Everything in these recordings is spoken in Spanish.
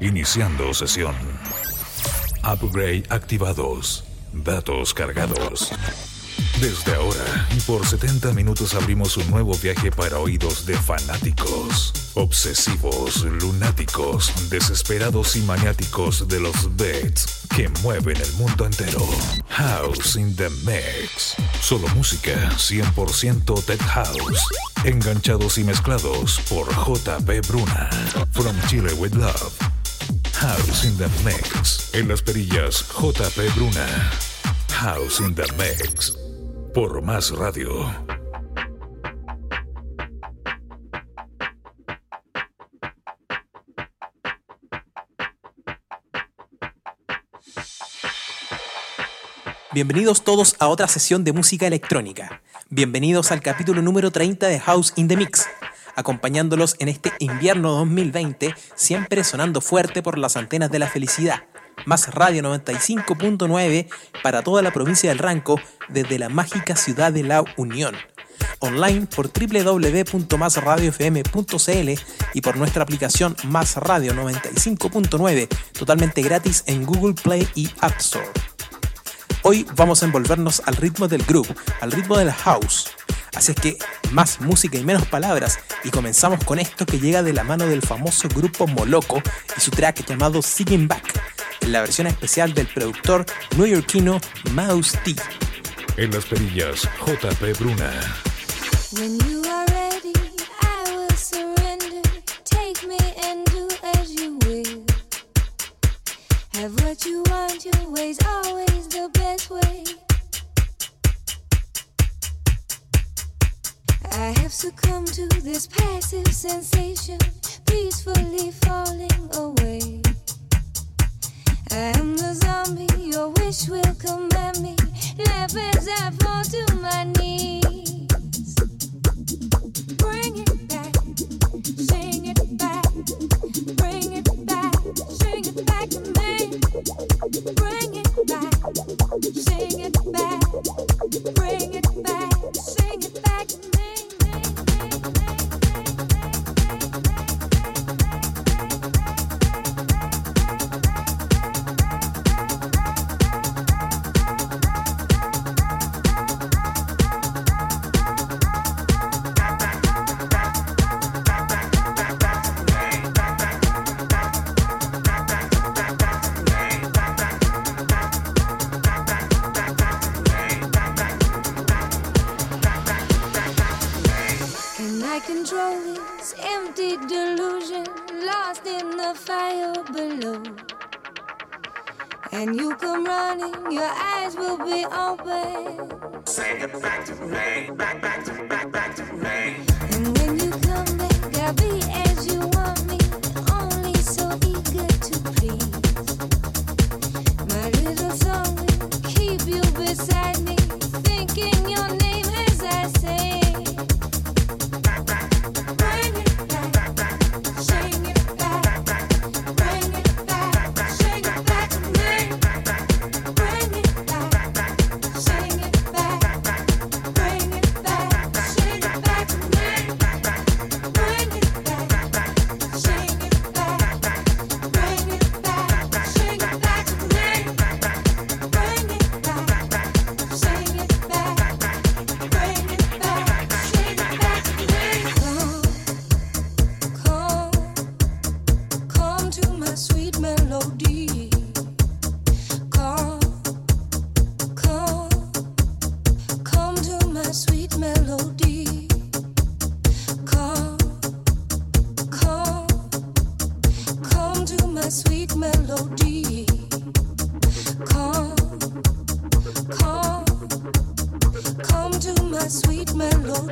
Iniciando sesión. Upgrade activados. Datos cargados. Desde ahora y por 70 minutos abrimos un nuevo viaje para oídos de fanáticos, obsesivos, lunáticos, desesperados y maniáticos de los beats que mueven el mundo entero. House in the Mix. Solo música 100% Tech House. Enganchados y mezclados por JP Bruna. From Chile with Love. House in the Mix. En las perillas, JP Bruna. House in the Mix por Más Radio. Bienvenidos todos a otra sesión de música electrónica. Bienvenidos al capítulo número 30 de House in the Mix, acompañándolos en este invierno 2020, siempre sonando fuerte por las antenas de la felicidad más Radio 95.9 para toda la provincia del Ranco desde la mágica ciudad de La Unión. Online por www.masradiofm.cl y por nuestra aplicación Más Radio 95.9 totalmente gratis en Google Play y App Store. Hoy vamos a envolvernos al ritmo del groove, al ritmo de la house. Así es que más música y menos palabras y comenzamos con esto que llega de la mano del famoso grupo Moloco y su track llamado Singing Back en la versión especial del productor neoyorquino Mouse T. En las perillas, JP Bruna. When you are ready, I will surrender. Take me and do as you will. Have what you want, your way's always the best way. I have succumbed to this passive sensation, peacefully falling away. I am the zombie, your wish will command me. Laugh as I fall to my knees.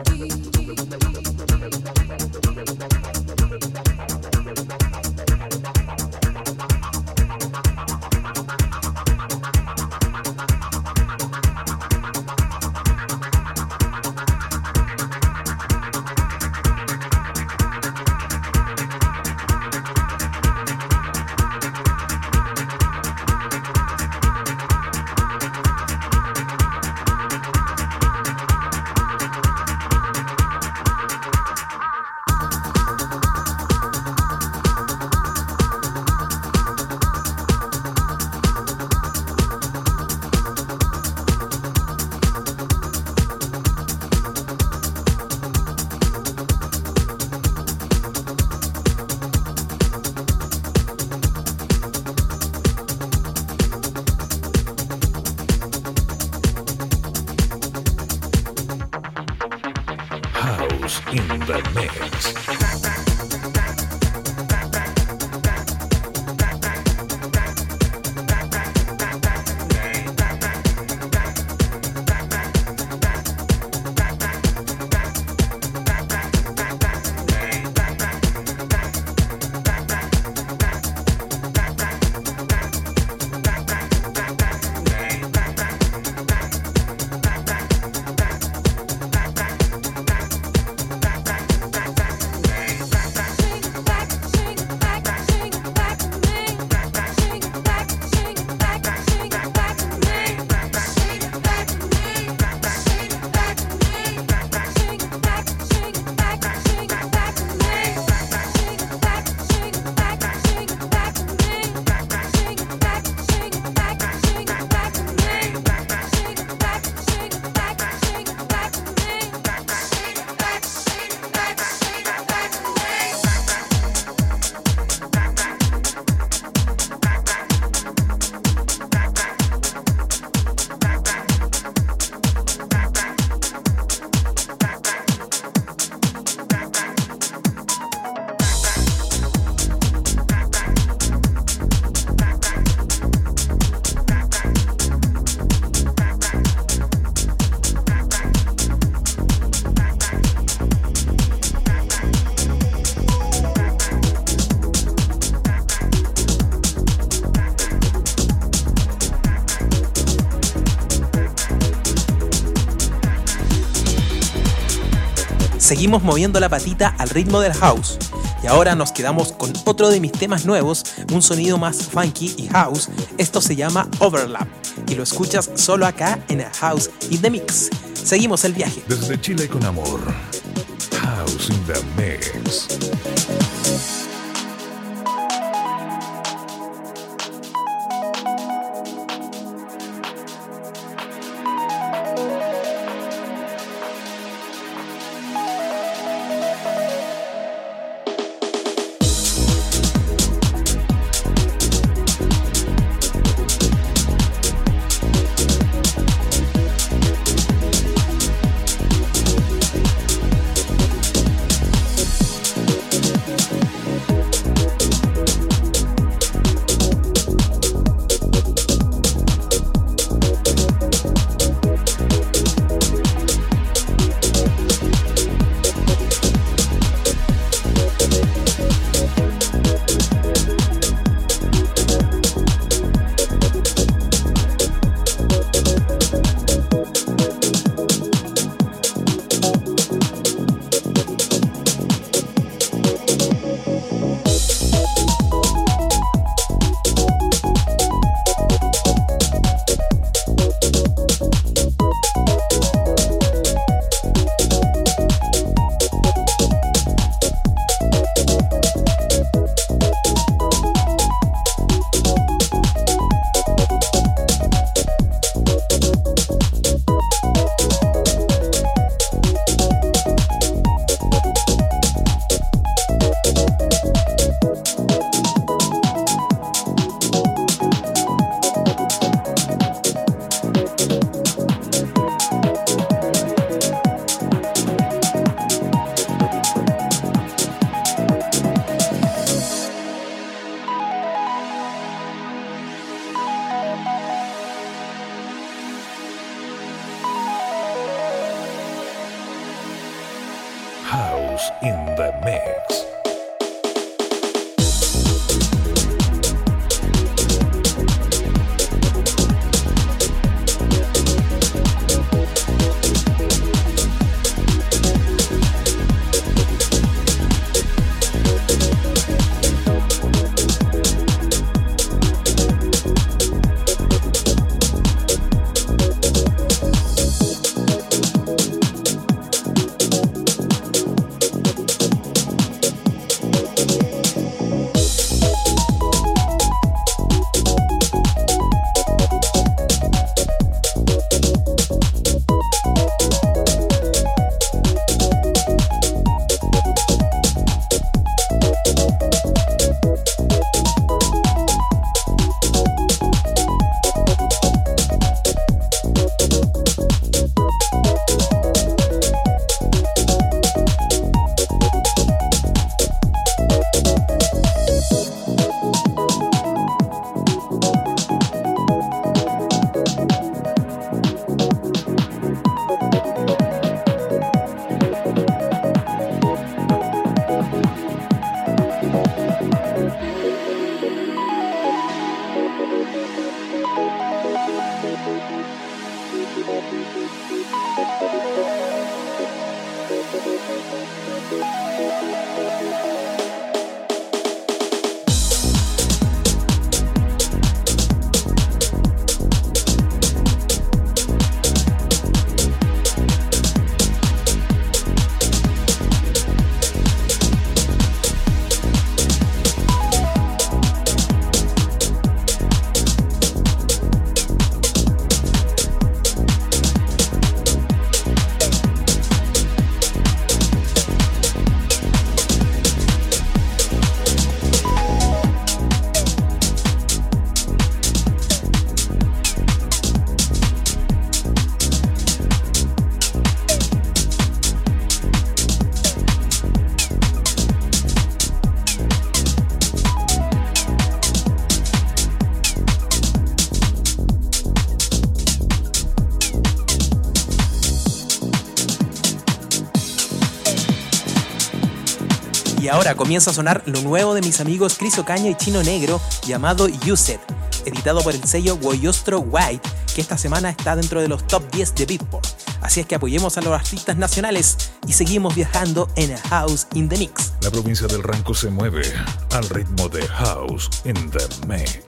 be Seguimos moviendo la patita al ritmo del house. Y ahora nos quedamos con otro de mis temas nuevos, un sonido más funky y house. Esto se llama Overlap y lo escuchas solo acá en el House in the Mix. Seguimos el viaje. Desde Chile con amor. House in the Mix. Ahora comienza a sonar lo nuevo de mis amigos Chris Ocaña y Chino Negro llamado Use It, editado por el sello Woyostro White, que esta semana está dentro de los top 10 de Beatport. Así es que apoyemos a los artistas nacionales y seguimos viajando en a House in the Mix. La provincia del Ranco se mueve al ritmo de House in the Mix.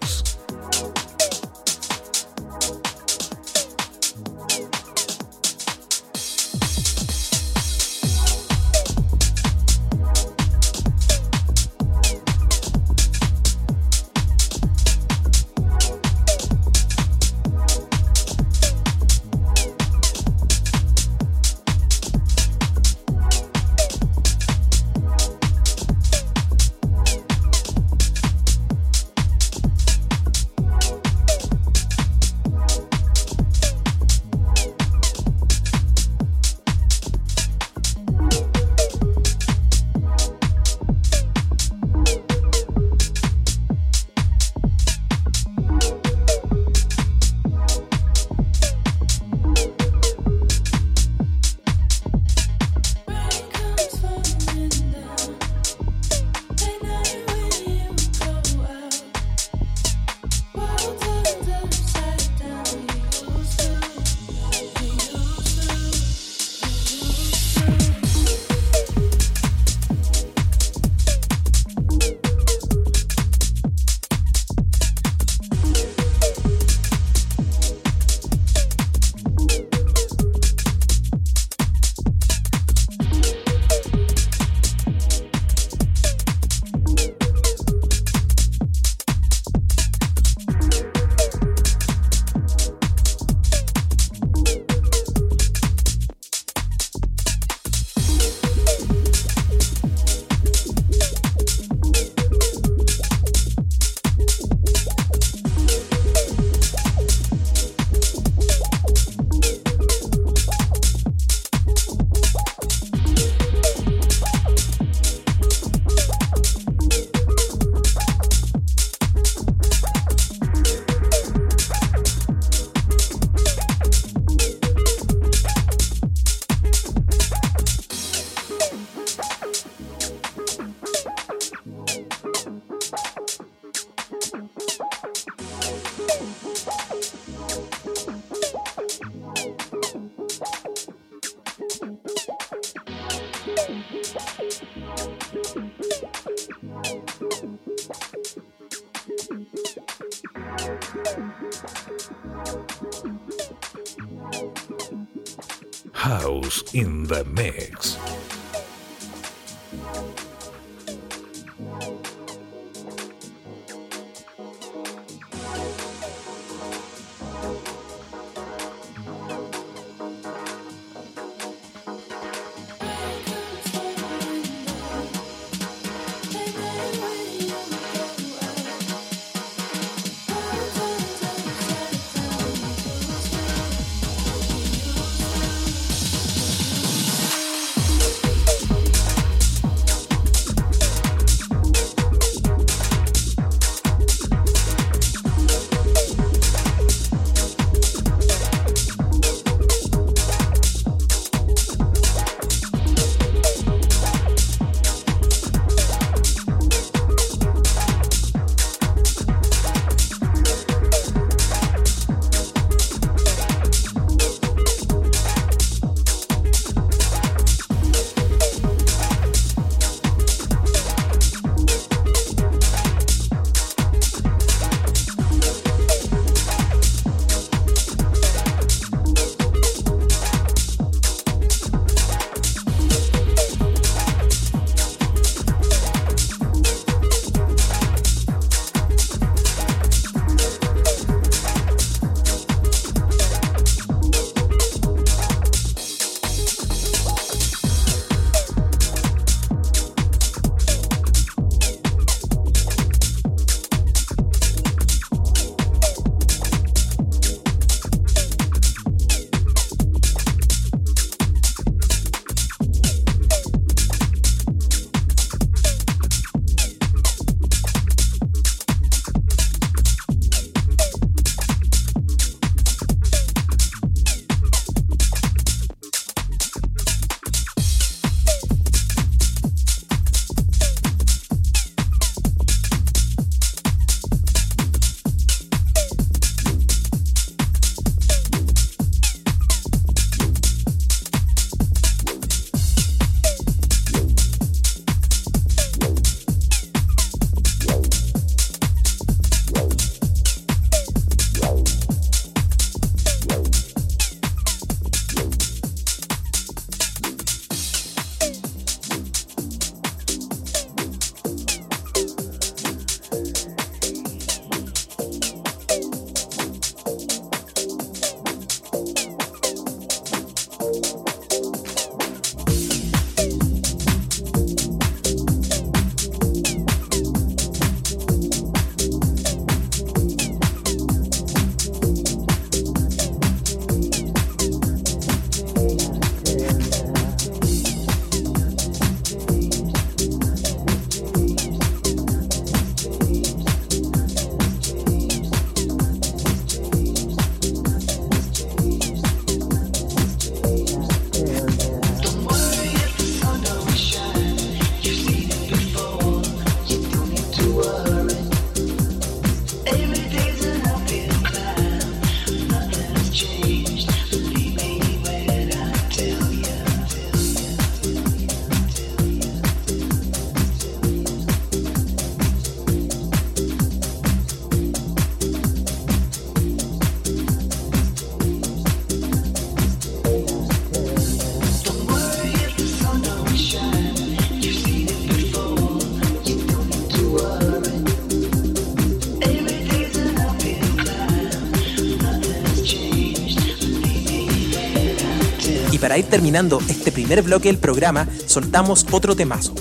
Para ir terminando este primer bloque del programa, soltamos otro temazo.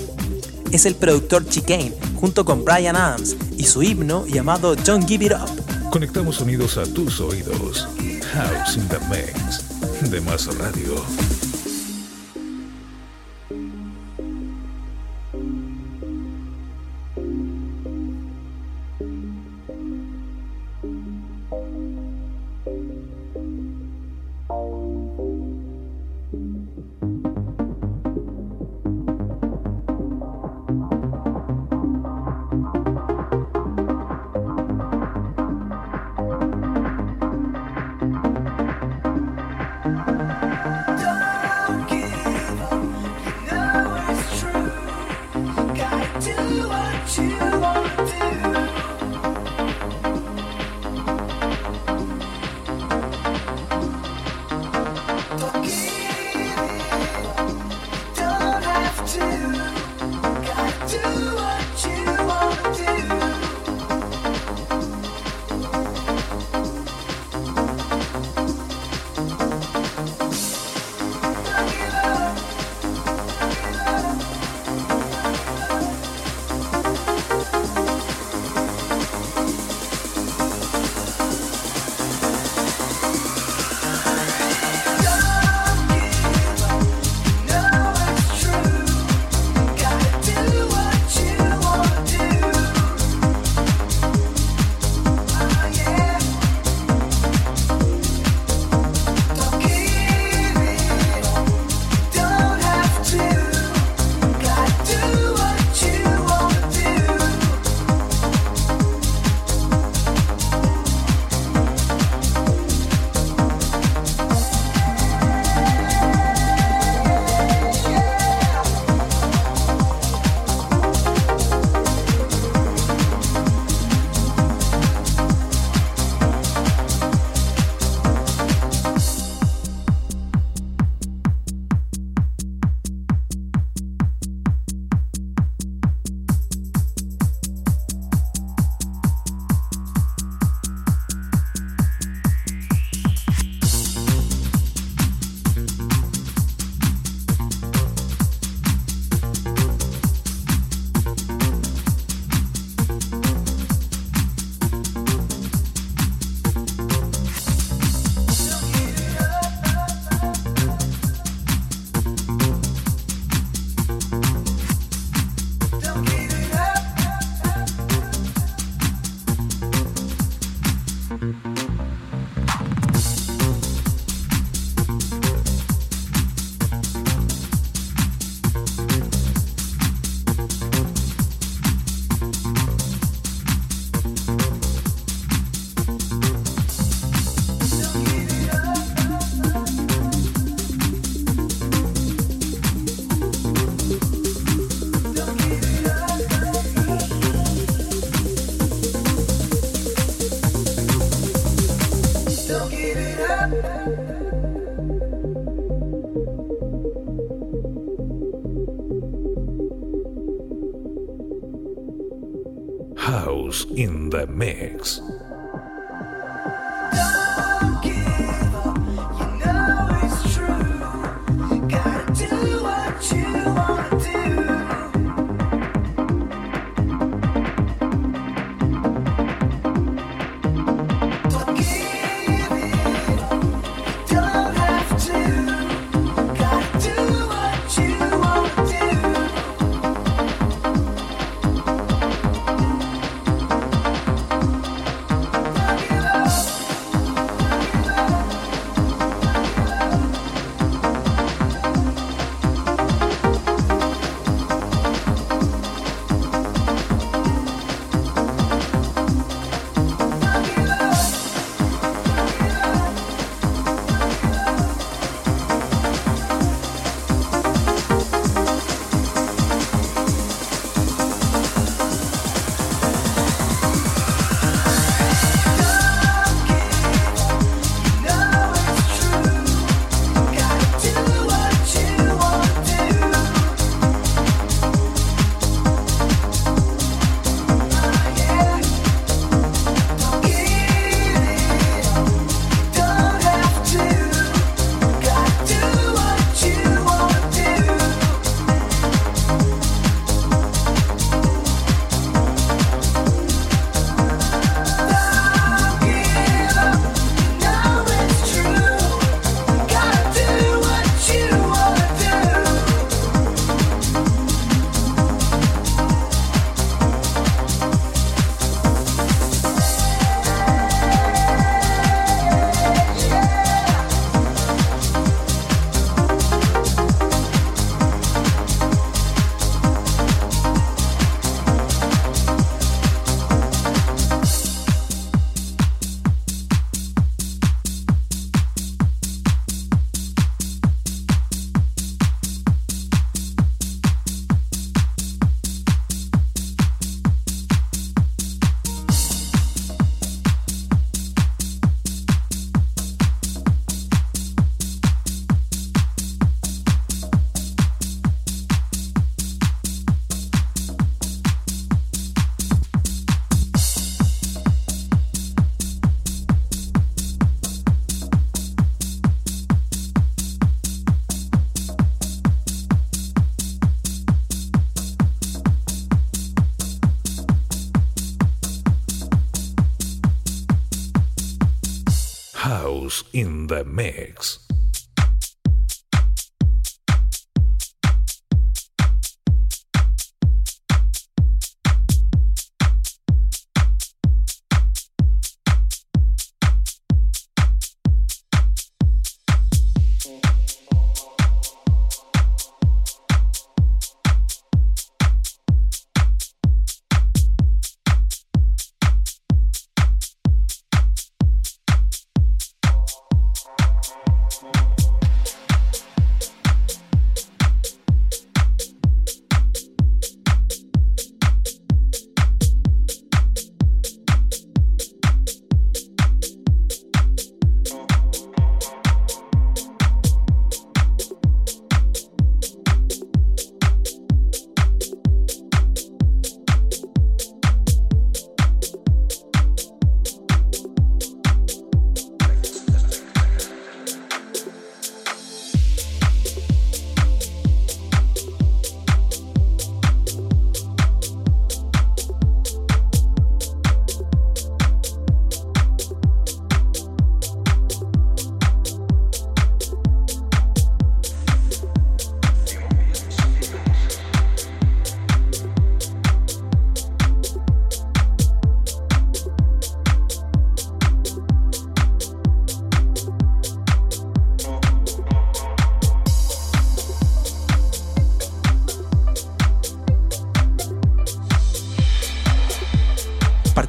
Es el productor Chicane junto con Brian Adams y su himno llamado Don't Give It Up. Conectamos sonidos a tus oídos. House in the Mix de Radio.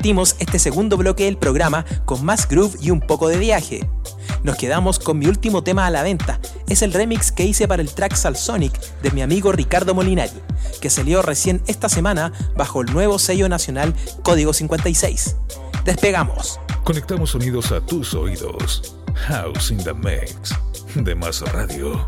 Este segundo bloque del programa con más groove y un poco de viaje. Nos quedamos con mi último tema a la venta. Es el remix que hice para el track Salsonic de mi amigo Ricardo Molinari, que salió recién esta semana bajo el nuevo sello nacional Código 56. Despegamos. Conectamos sonidos a tus oídos. House in the Mix de Más Radio.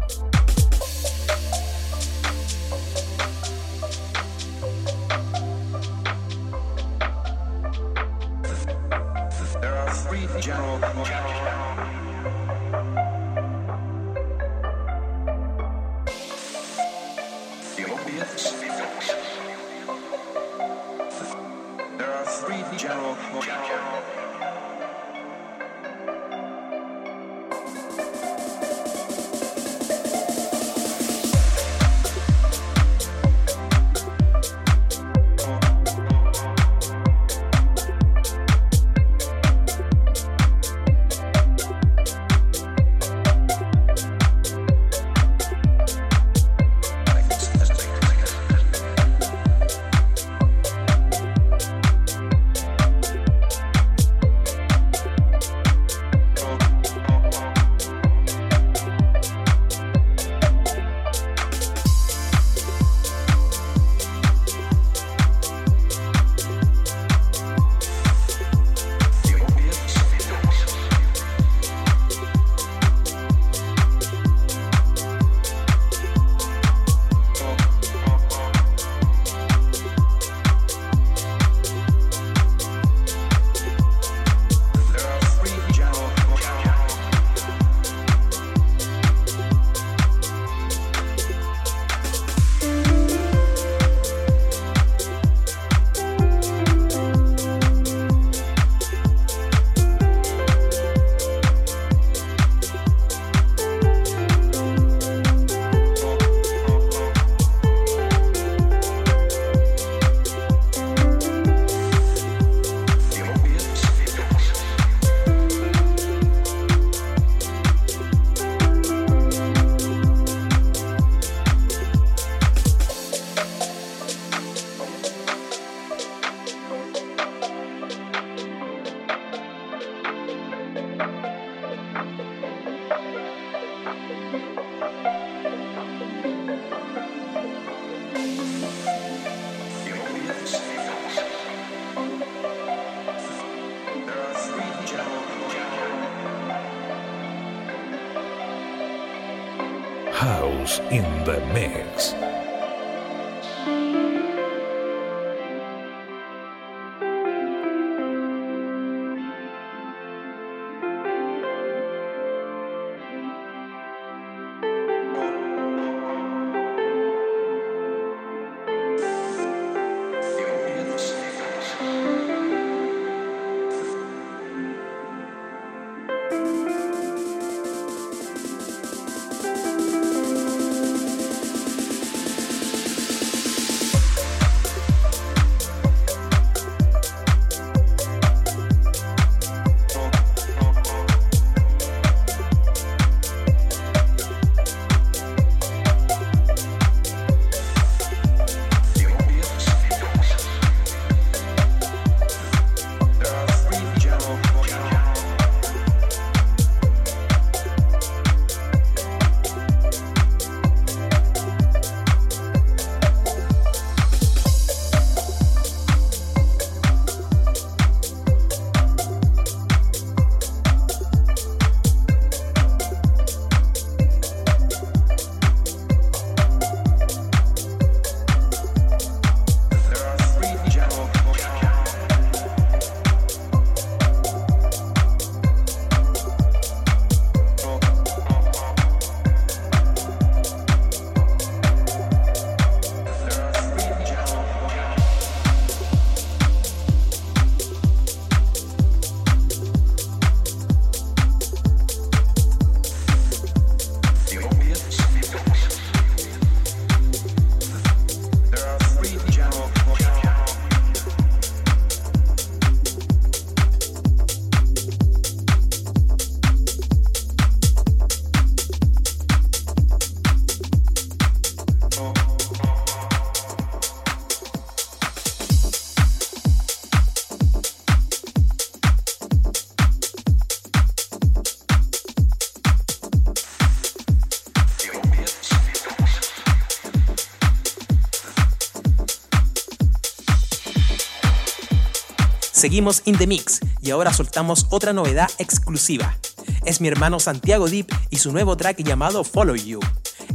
Seguimos in the mix y ahora soltamos otra novedad exclusiva. Es mi hermano Santiago Deep y su nuevo track llamado Follow You.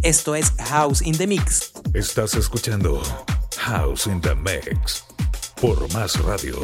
Esto es House in the Mix. Estás escuchando House in the Mix por Más Radio.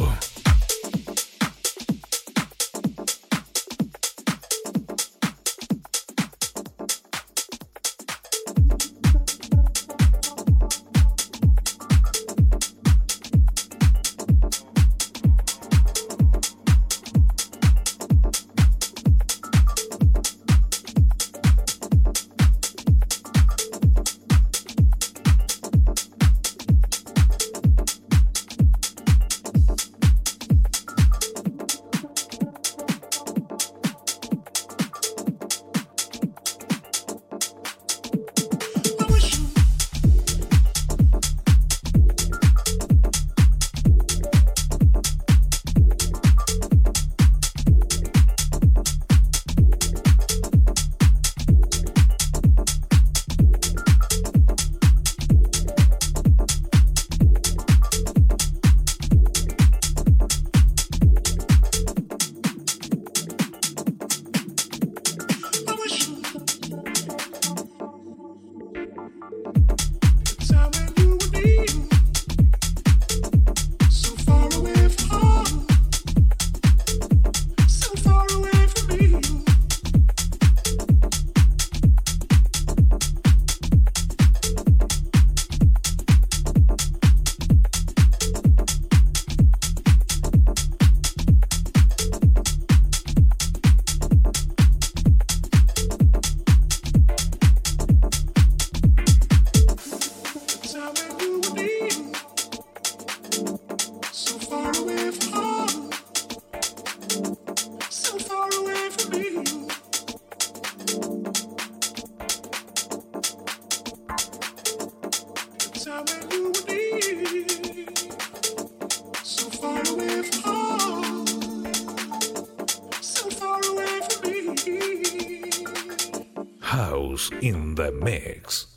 The mix.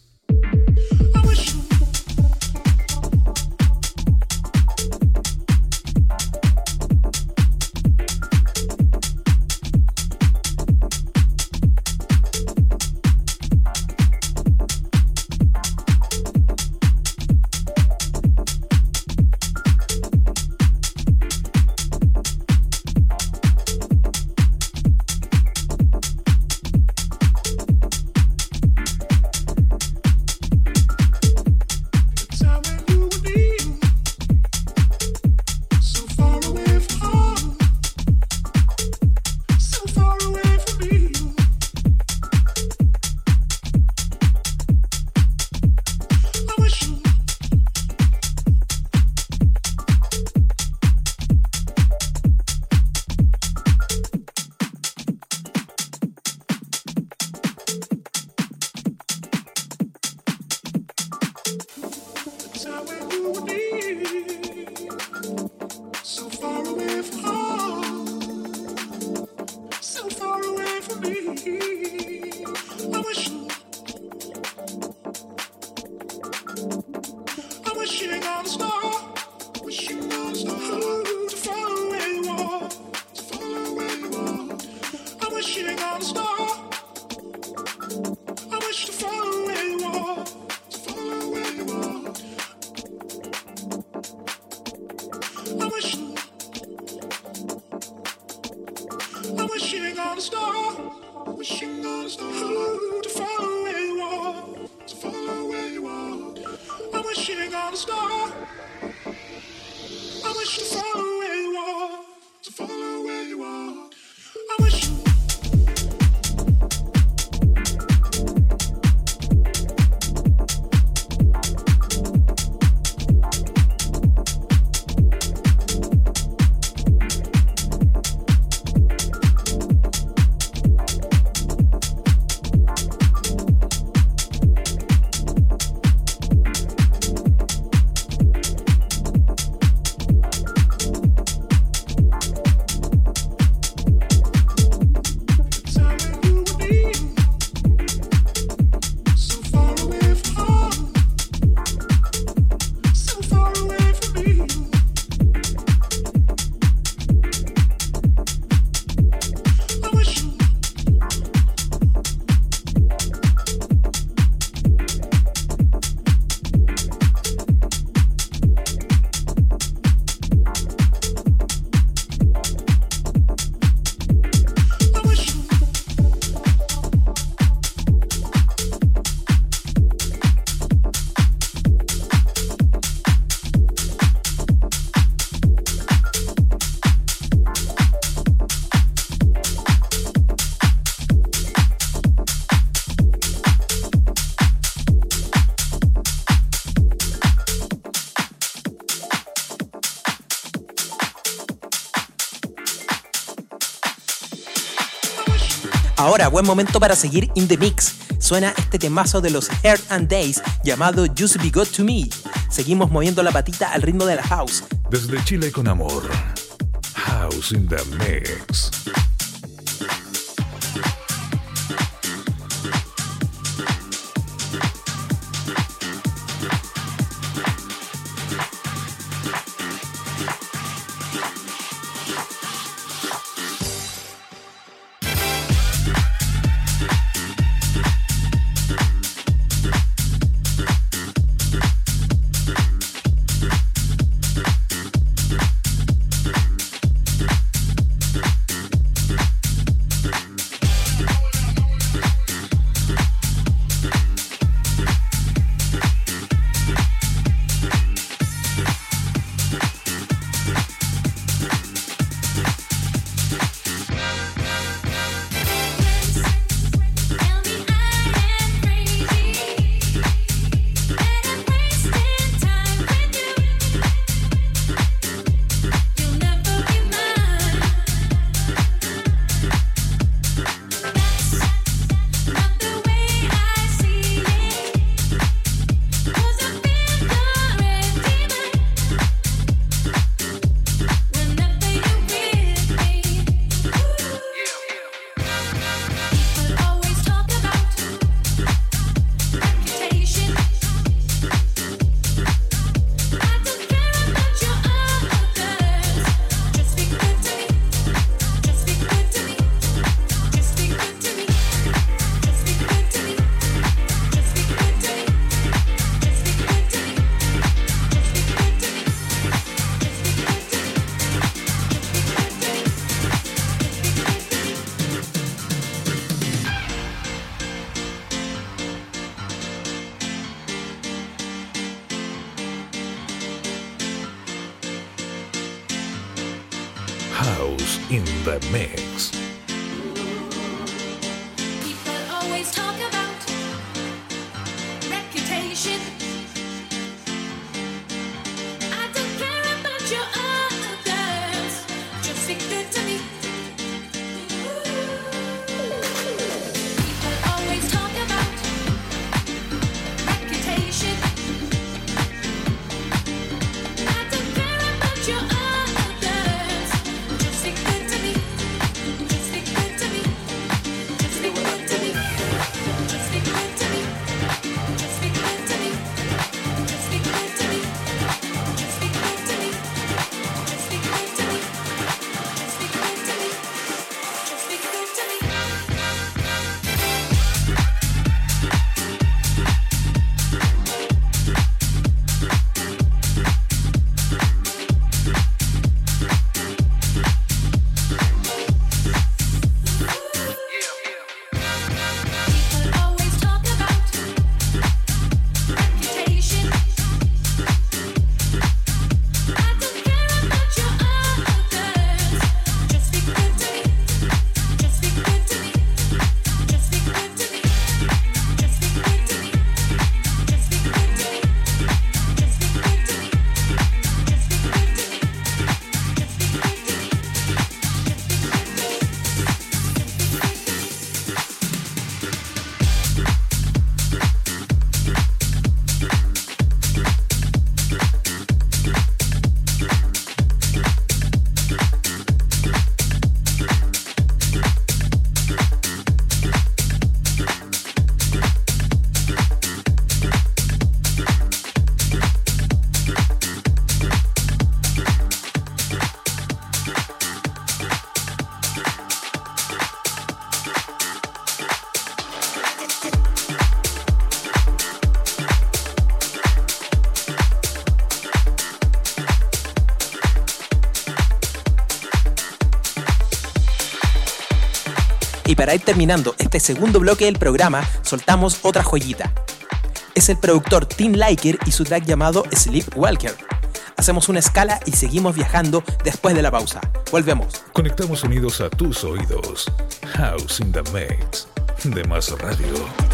Momento para seguir in the mix. Suena este temazo de los Hair and Days llamado Just Be Good to Me. Seguimos moviendo la patita al ritmo de la house. Desde Chile con amor. House in the Mix. Terminando este segundo bloque del programa, soltamos otra joyita. Es el productor Tim Liker y su track llamado Sleepwalker. Hacemos una escala y seguimos viajando después de la pausa. Volvemos. Conectamos unidos a tus oídos. House in the Mix. De más radio.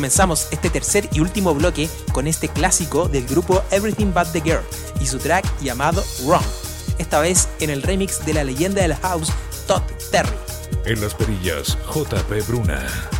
Comenzamos este tercer y último bloque con este clásico del grupo Everything But the Girl y su track llamado Wrong, esta vez en el remix de la leyenda del house Todd Terry. En las perillas, JP Bruna.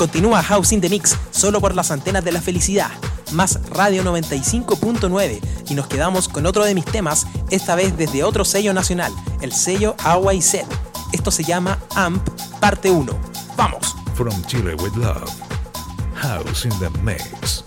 Continúa House in the Mix solo por las antenas de la felicidad, más Radio 95.9 y nos quedamos con otro de mis temas, esta vez desde otro sello nacional, el sello Agua y Sed. Esto se llama AMP Parte 1. ¡Vamos! From Chile with Love, House in the Mix.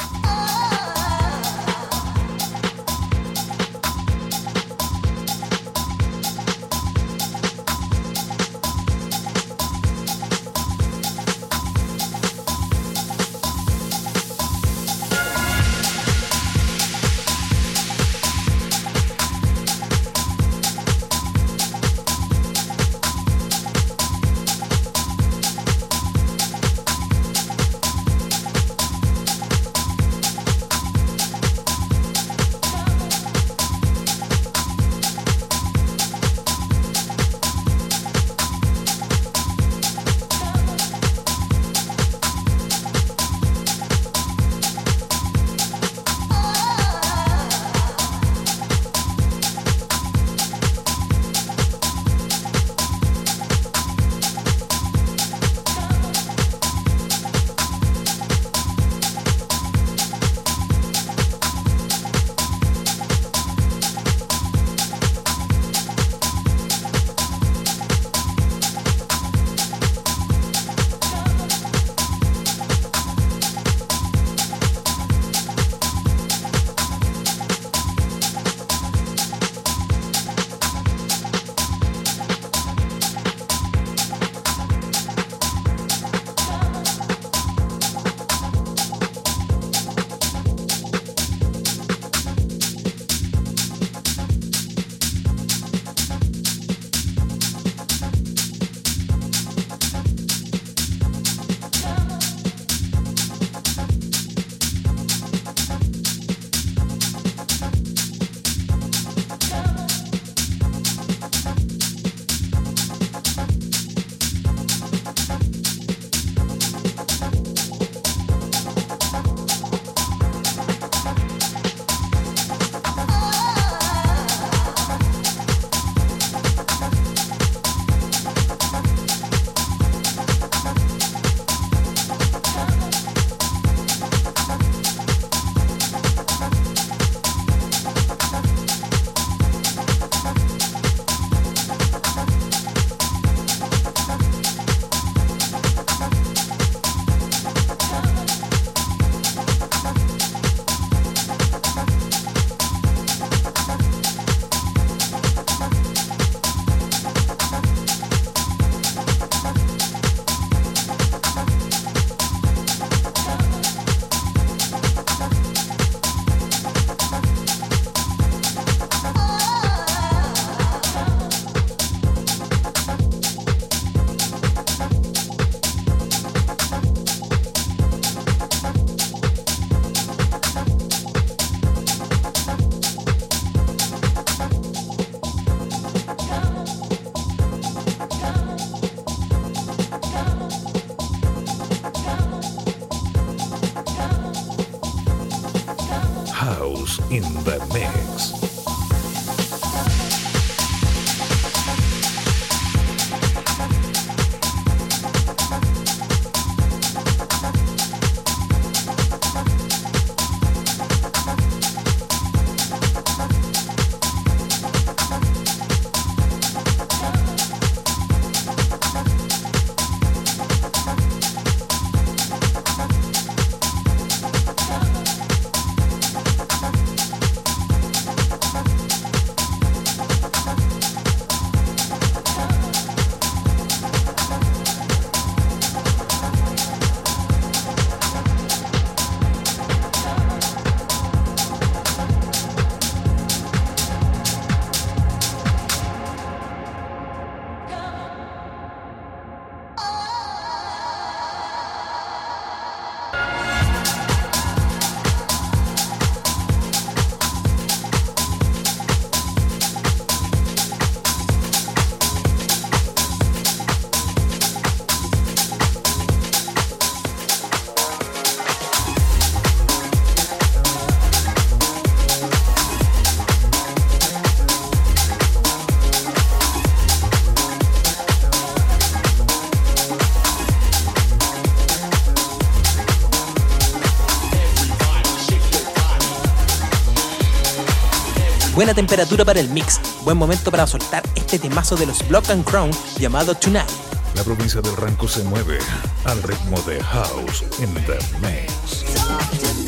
buena temperatura para el mix. Buen momento para soltar este temazo de los Block and Crown llamado Tonight. La provincia del Ranco se mueve al ritmo de House in the Mix.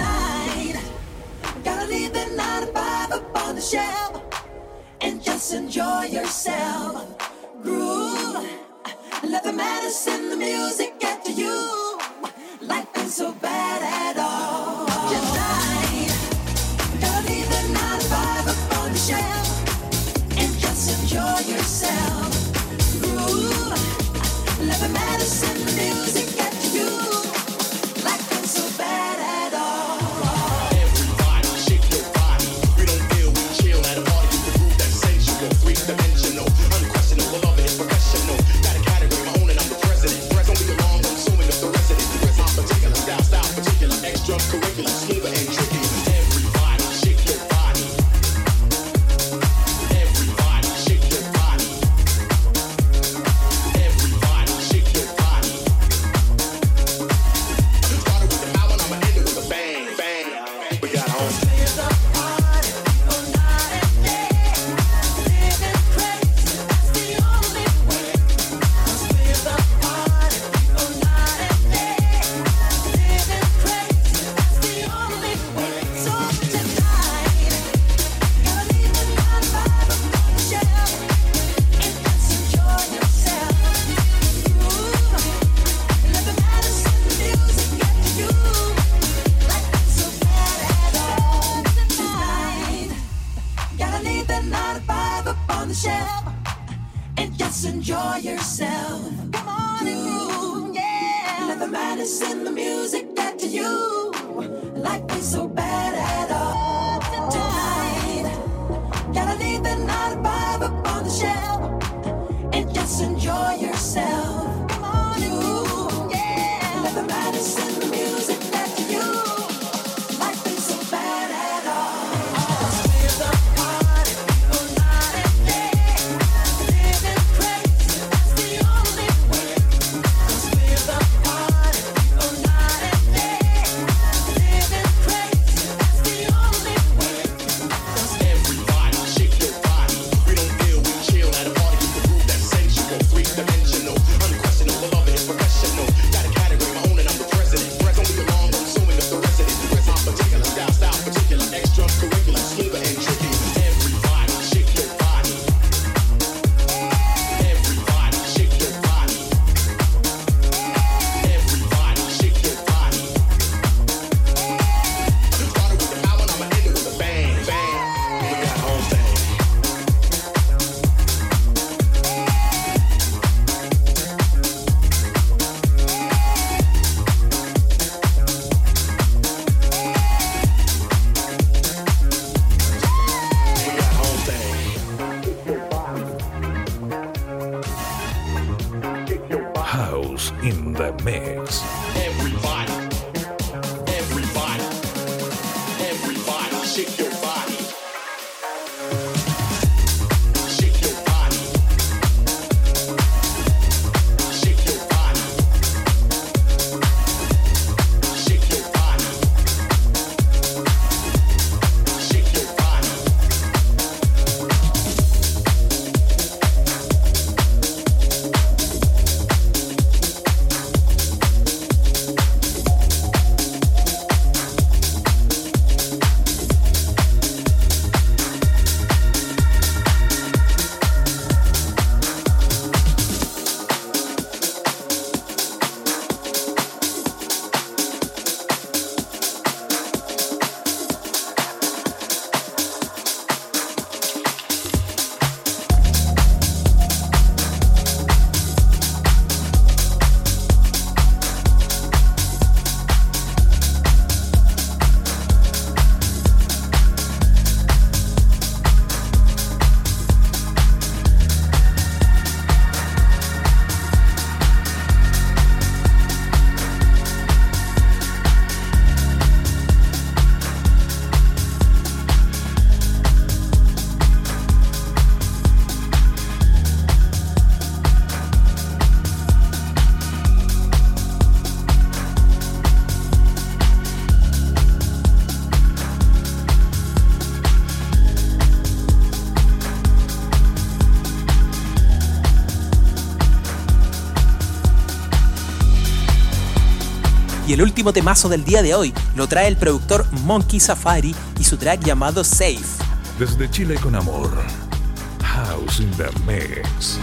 el último temazo del día de hoy lo trae el productor Monkey Safari y su track llamado Safe. Desde Chile con amor, House in the Mix.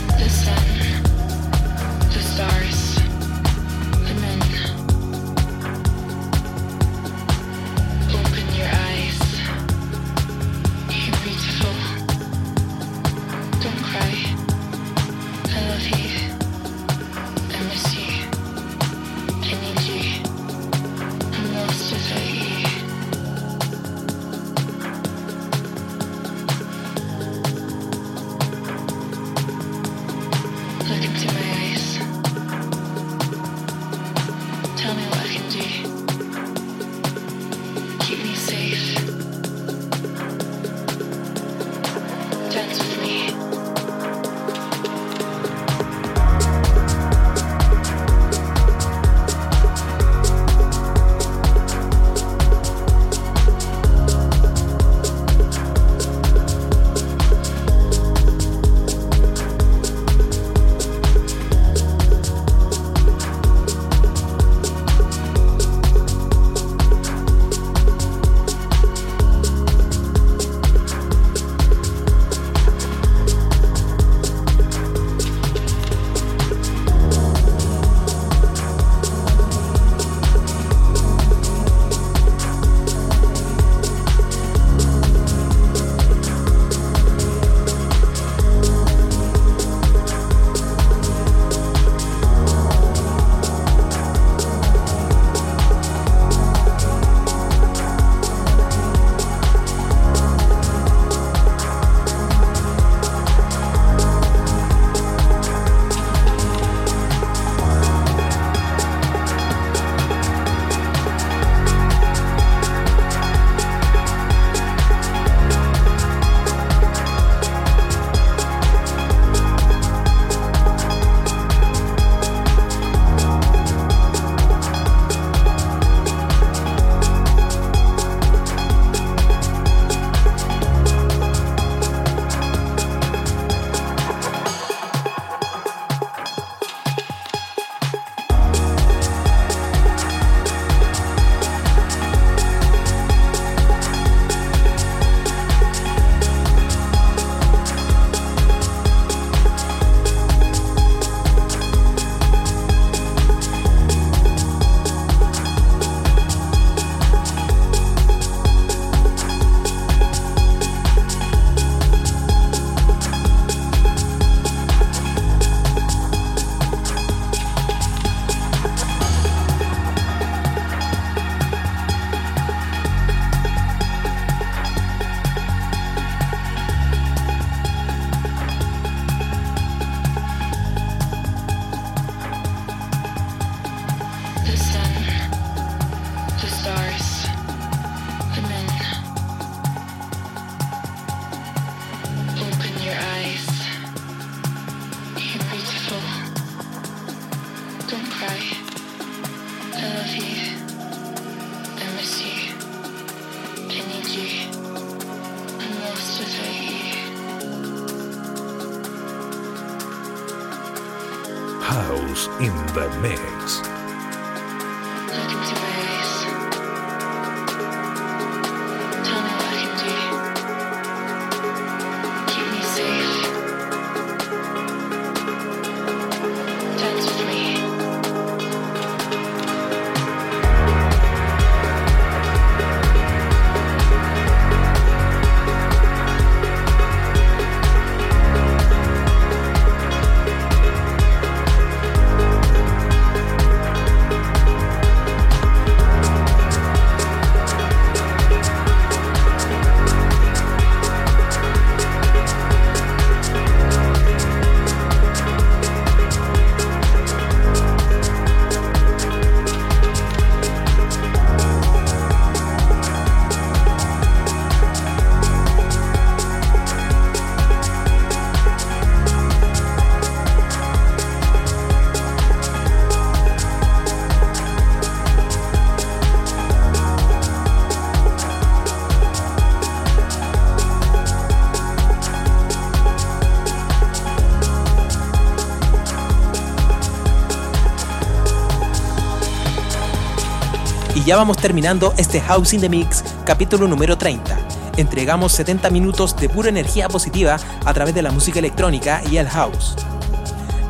Y ya vamos terminando este House in the Mix, capítulo número 30. Entregamos 70 minutos de pura energía positiva a través de la música electrónica y el house.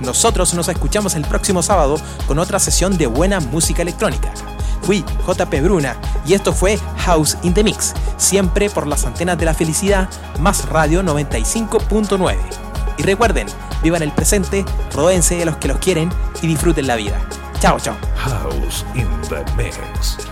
Nosotros nos escuchamos el próximo sábado con otra sesión de buena música electrónica. Fui JP Bruna y esto fue House in the Mix, siempre por las antenas de la felicidad, más radio 95.9. Y recuerden, vivan el presente, rodéense de los que los quieren y disfruten la vida. Chao. House in the Mix.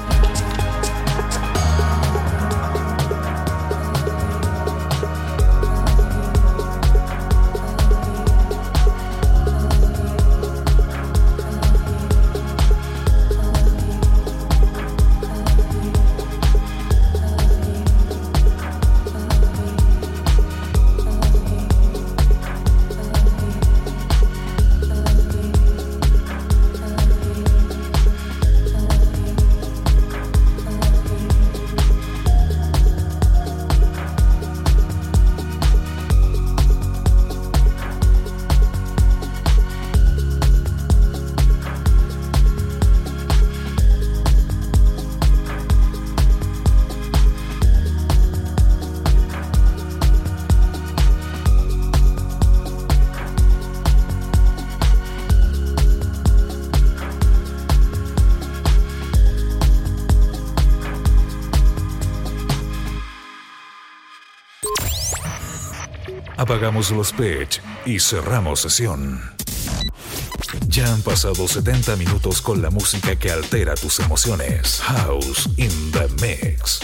Apagamos los pitch y cerramos sesión. Ya han pasado 70 minutos con la música que altera tus emociones. House in the Mix.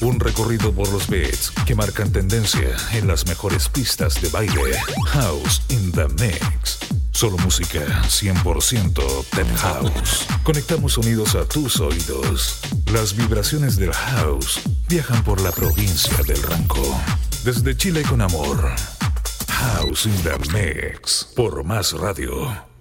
Un recorrido por los beats que marcan tendencia en las mejores pistas de baile. House in the Mix. Solo música 100% Tech House. Conectamos sonidos a tus oídos. Las vibraciones del house viajan por la provincia del Ranco. Desde Chile con amor. House in the Mix. Por más radio.